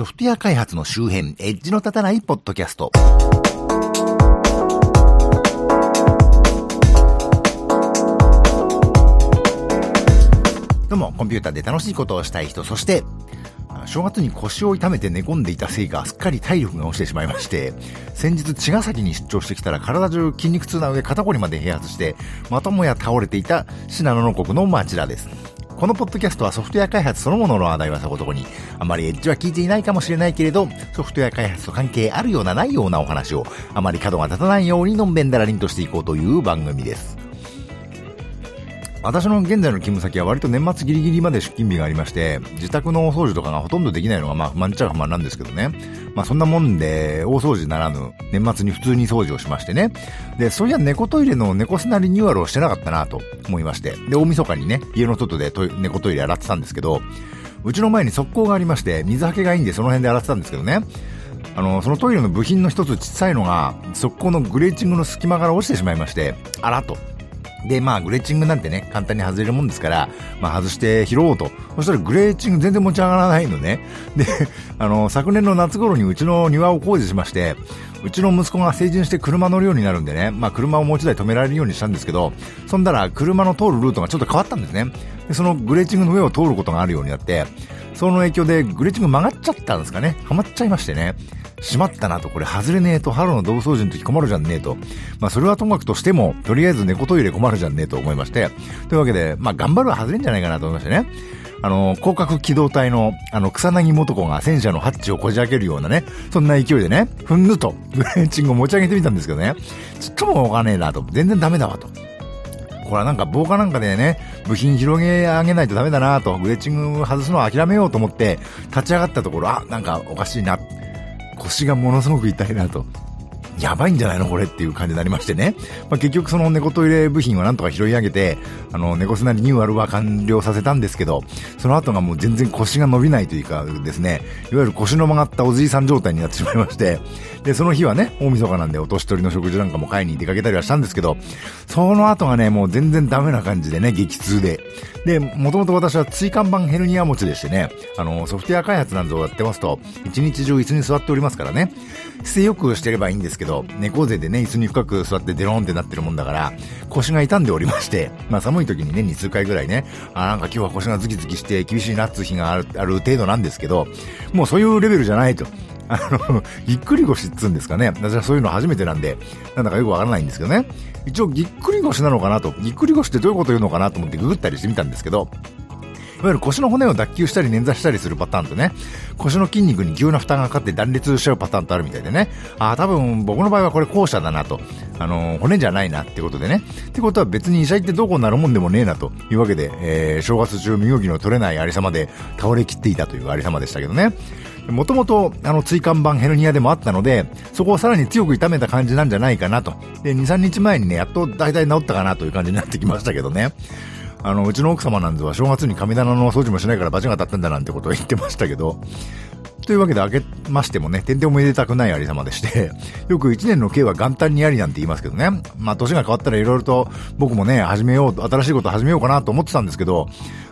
ソフトウェア開発の周辺、エッジの立たないポッドキャスト。どうも、コンピューターで楽しいことをしたい人、そして、正月に腰を痛めて寝込んでいたせいか、すっかり体力が落ちてしまいまして、先日茅ヶ崎に出張してきたら体中筋肉痛な上肩こりまで併発して、またもや倒れていた信濃の国の町田です。このポッドキャストはソフトウェア開発そのものの話題はさほどこに、あまりエッジは聞いていないかもしれないけれど、ソフトウェア開発と関係あるようなないようなお話を、あまり角が立たないようにのんべんだらりんとしていこうという番組です。私の現在の勤務先は割と年末ギリギリまで出勤日がありまして、自宅の大掃除とかがほとんどできないのがまあ不満っちゃ不満なんですけどね。まあそんなもんで、大掃除ならぬ、年末に普通に掃除をしましてね。で、そういや猫トイレの猫砂リニューアルをしてなかったなと思いまして。で、大晦日にね、家の外でトイ猫トイレ洗ってたんですけど、うちの前に側溝がありまして、水はけがいいんでその辺で洗ってたんですけどね。あの、そのトイレの部品の一つ小さいのが、側溝のグレーチングの隙間から落ちてしまいまして、あらと。で、まあ、グレーチングなんてね、簡単に外れるもんですから、まあ、外して拾おうと。そしたらグレーチング全然持ち上がらないのね。で、あの、昨年の夏頃にうちの庭を工事しまして、うちの息子が成人して車乗るようになるんでね、まあ、車をもう一台止められるようにしたんですけど、そんだら車の通るルートがちょっと変わったんですね。で、そのグレーチングの上を通ることがあるようになって、その影響でグレーチング曲がっちゃったんですかね。はまっちゃいましてね。しまったなと、これ外れねえと、春の道掃除の時困るじゃんねえと。まあそれはともかくとしても、とりあえず猫トイレ困るじゃんねえと思いまして。というわけで、まあ頑張るは外れんじゃないかなと思いましてね。あの、広角機動隊の、あの、草薙元子が戦車のハッチをこじ開けるようなね、そんな勢いでね、ふんぬと、グレーチングを持ち上げてみたんですけどね、ちっとも動かねえなと、全然ダメだわと。これはなんか防火なんかでね、部品広げ上げないとダメだなと、グレッチング外すのを諦めようと思って、立ち上がったところ、あ、なんかおかしいな。腰がものすごく痛いなと。やばいんじゃないのこれっていう感じになりましてね。まあ、結局その猫トイレ部品はなんとか拾い上げて、あの、猫砂リニューアルは完了させたんですけど、その後がもう全然腰が伸びないというかですね、いわゆる腰の曲がったおじいさん状態になってしまいまして、で、その日はね、大晦日なんでお年取りの食事なんかも買いに出かけたりはしたんですけど、その後がね、もう全然ダメな感じでね、激痛で。で、もともと私は椎間板ヘルニア持ちでしてね、あの、ソフトウェア開発なんぞをやってますと、一日中椅子に座っておりますからね、姿勢よくしてればいいんですけど、猫背でね、椅子に深く座ってデローンってなってるもんだから、腰が痛んでおりまして、まあ寒い時に年に数回ぐらいね、あ、なんか今日は腰がズキズキして厳しいなっつう日がある、ある程度なんですけど、もうそういうレベルじゃないと。あの、ぎっくり腰っつうんですかね。私はそういうの初めてなんで、なんだかよくわからないんですけどね。一応ぎっくり腰なのかなと、ぎっくり腰ってどういうこと言うのかなと思ってググったりしてみたんですけど、いわゆる腰の骨を脱臼したり捻挫したりするパターンとね、腰の筋肉に急な負担がかかって断裂しちゃうパターンとあるみたいでね、ああ、多分僕の場合はこれ後者だなと、あのー骨じゃないなってことでね、ってことは別に医者行ってどうこうなるもんでもねえなというわけで、えー、正月中身動きの取れないありさまで倒れきっていたというありさまでしたけどね。もともと、あの、椎間板ヘルニアでもあったので、そこをさらに強く痛めた感じなんじゃないかなと。で、2、3日前にね、やっと大体治ったかなという感じになってきましたけどね。あの、うちの奥様なんぞは正月に神棚の掃除もしないから罰が当たったんだなんてことを言ってましたけど、というわけで明けましてもね、点々も入れたくないありさまでして、よく一年の計は元旦にありなんて言いますけどね。まあ年が変わったら色々と僕もね、始めよう、新しいこと始めようかなと思ってたんですけど、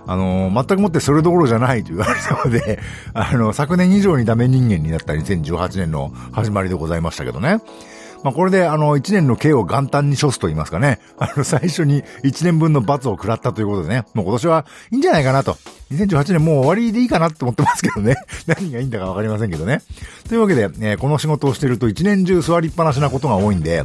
あのー全くもってそれどころじゃないというありさまで、あの、昨年以上にダメ人間になった2018年の始まりでございましたけどね。まあ、これで、あの、1年の刑を元旦に処すと言いますかね。あの、最初に1年分の罰を食らったということでね。もう今年はいいんじゃないかなと。2018年もう終わりでいいかなって思ってますけどね。何がいいんだかわかりませんけどね。というわけで、えーこの仕事をしてると一年中座りっぱなしなことが多いんで、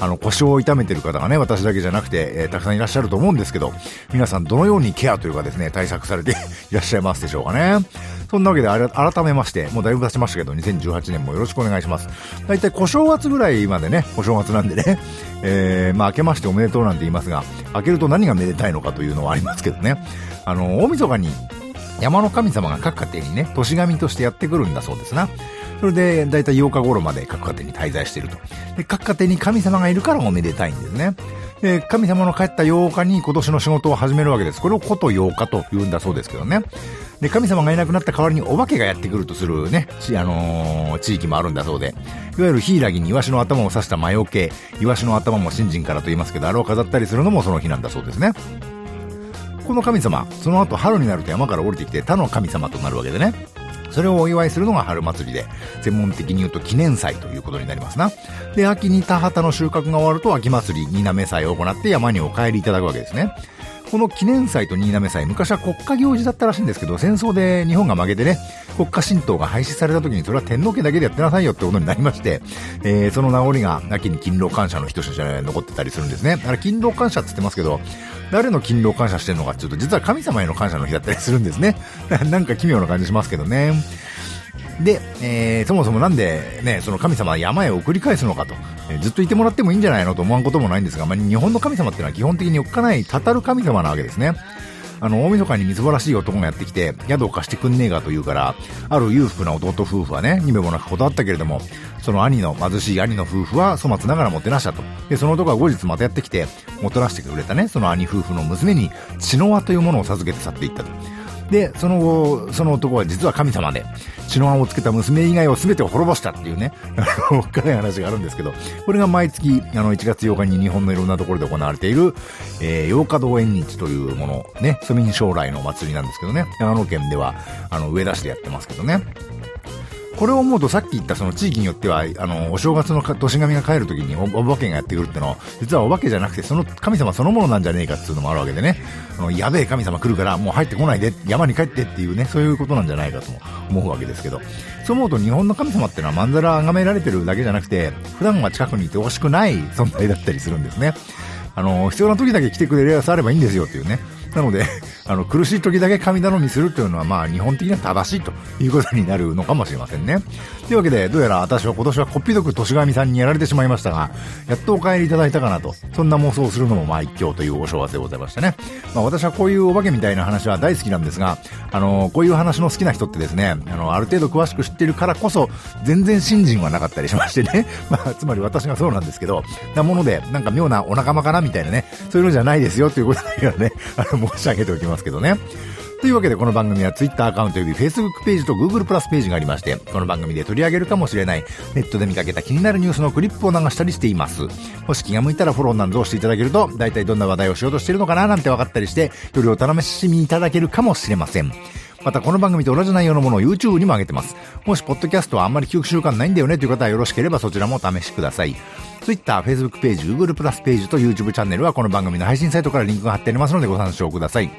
あの、腰を痛めてる方がね、私だけじゃなくて、えーたくさんいらっしゃると思うんですけど、皆さんどのようにケアというかですね、対策されていらっしゃいますでしょうかね。そんなわけであれ、改めまして、もうだいぶ経ちましたけど、2018年もよろしくお願いします。だいたい小正月ぐらいまでね、お正月なんでね、えー、まあ明けましておめでとうなんて言いますが、明けると何がめでたいのかというのはありますけどね。あの、大晦日に山の神様が各家庭にね、年神としてやってくるんだそうですな。それで、だいたい8日頃まで各家庭に滞在していると。で、各家庭に神様がいるからおめでたいんですね。で、神様の帰った8日に今年の仕事を始めるわけです。これをこと8日と言うんだそうですけどね。で、神様がいなくなった代わりにお化けがやってくるとするね、あのー地域もあるんだそうで、いわゆるヒイラギにイワシの頭を刺した魔除け、イワシの頭も新人からと言いますけど、あれを飾ったりするのもその日なんだそうですね。この神様、その後春になると山から降りてきて他の神様となるわけでね。それをお祝いするのが春祭りで、専門的に言うと記念祭ということになりますな。で、秋に田畑の収穫が終わると秋祭り、皆目祭を行って山にお帰りいただくわけですね。この記念祭と新滑祭、昔は国家行事だったらしいんですけど、戦争で日本が負けてね、国家神道が廃止された時に、それは天皇家だけでやってなさいよってことになりまして、えー、その名残が秋に勤労感謝の人として残ってたりするんですね。あれ、勤労感謝って言ってますけど、誰の勤労感謝してるのかっていうと、実は神様への感謝の日だったりするんですね。なんか奇妙な感じしますけどね。で、えー、そもそもなんでね、その神様は山へ送り返すのかと、えー、ずっといてもらってもいいんじゃないのと思わんこともないんですが、まあ、日本の神様っていうのは基本的におっかないたたる神様なわけですね。あの、大晦日にみすぼらしい男がやってきて、宿を貸してくんねえかと言うから、ある裕福な弟夫婦はね、にめもなく断ったけれども、その兄の、貧しい兄の夫婦は粗末ながらもてなしたと。で、その男は後日またやってきて、もたらしてくれたね、その兄夫婦の娘に、血の輪というものを授けて去っていったと。で、その後、その男は実は神様で、血の案をつけた娘以外を全て滅ぼしたっていうね、おっかない話があるんですけど、これが毎月、あの、1月8日に日本のいろんなところで行われている、えー、8日堂縁日というもの、ね、庶民将来の祭りなんですけどね、長野県では、あの、上田市でやってますけどね。これを思うとさっき言ったその地域によっては、あの、お正月の年神が帰るときにお化けがやってくるってのは、実はお化けじゃなくて、その神様そのものなんじゃねえかっていうのもあるわけでね、あの、やべえ神様来るからもう入ってこないで、山に帰ってっていうね、そういうことなんじゃないかとも思うわけですけど、そう思うと日本の神様ってのはまんざら崇められてるだけじゃなくて、普段は近くにいてほしくない存在だったりするんですね。あの、必要な時だけ来てくれればさればいいんですよっていうね。なので、あの、苦しい時だけ神頼みするというのは、まあ、日本的には正しいということになるのかもしれませんね。というわけで、どうやら私は今年はこっぴどく年神さんにやられてしまいましたが、やっとお帰りいただいたかなと、そんな妄想をするのもまあ一興というお正月でございましたね。まあ、私はこういうお化けみたいな話は大好きなんですが、あの、こういう話の好きな人ってですね、あの、ある程度詳しく知ってるからこそ、全然信心はなかったりしましてね。まあ、つまり私がそうなんですけど、なもので、なんか妙なお仲間かなみたいなね、そういうのじゃないですよということだけはね、あの、申し上げておきますけどね。というわけでこの番組は Twitter アカウントより Facebook ページと Google プラスページがありまして、この番組で取り上げるかもしれないネットで見かけた気になるニュースのクリップを流したりしています。もし気が向いたらフォローなどをしていただけると、大体どんな話題をしようとしているのかななんて分かったりして、よりお楽しみいただけるかもしれません。またこの番組と同じ内容のものを YouTube にも上げてます。もしポッドキャストはあんまり記憶習慣ないんだよねという方はよろしければそちらもお試しください。Twitter、Facebook ページ、Google プラスページと YouTube チャンネルはこの番組の配信サイトからリンクが貼ってありますのでご参照ください。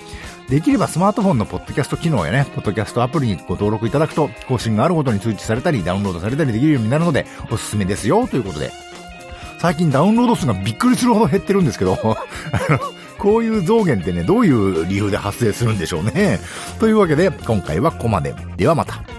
できればスマートフォンのポッドキャスト機能やね、ポッドキャストアプリにご登録いただくと、更新があることに通知されたり、ダウンロードされたりできるようになるので、おすすめですよ、ということで。最近ダウンロード数がびっくりするほど減ってるんですけど、こういう増減ってね、どういう理由で発生するんでしょうね。というわけで、今回はここまで。ではまた。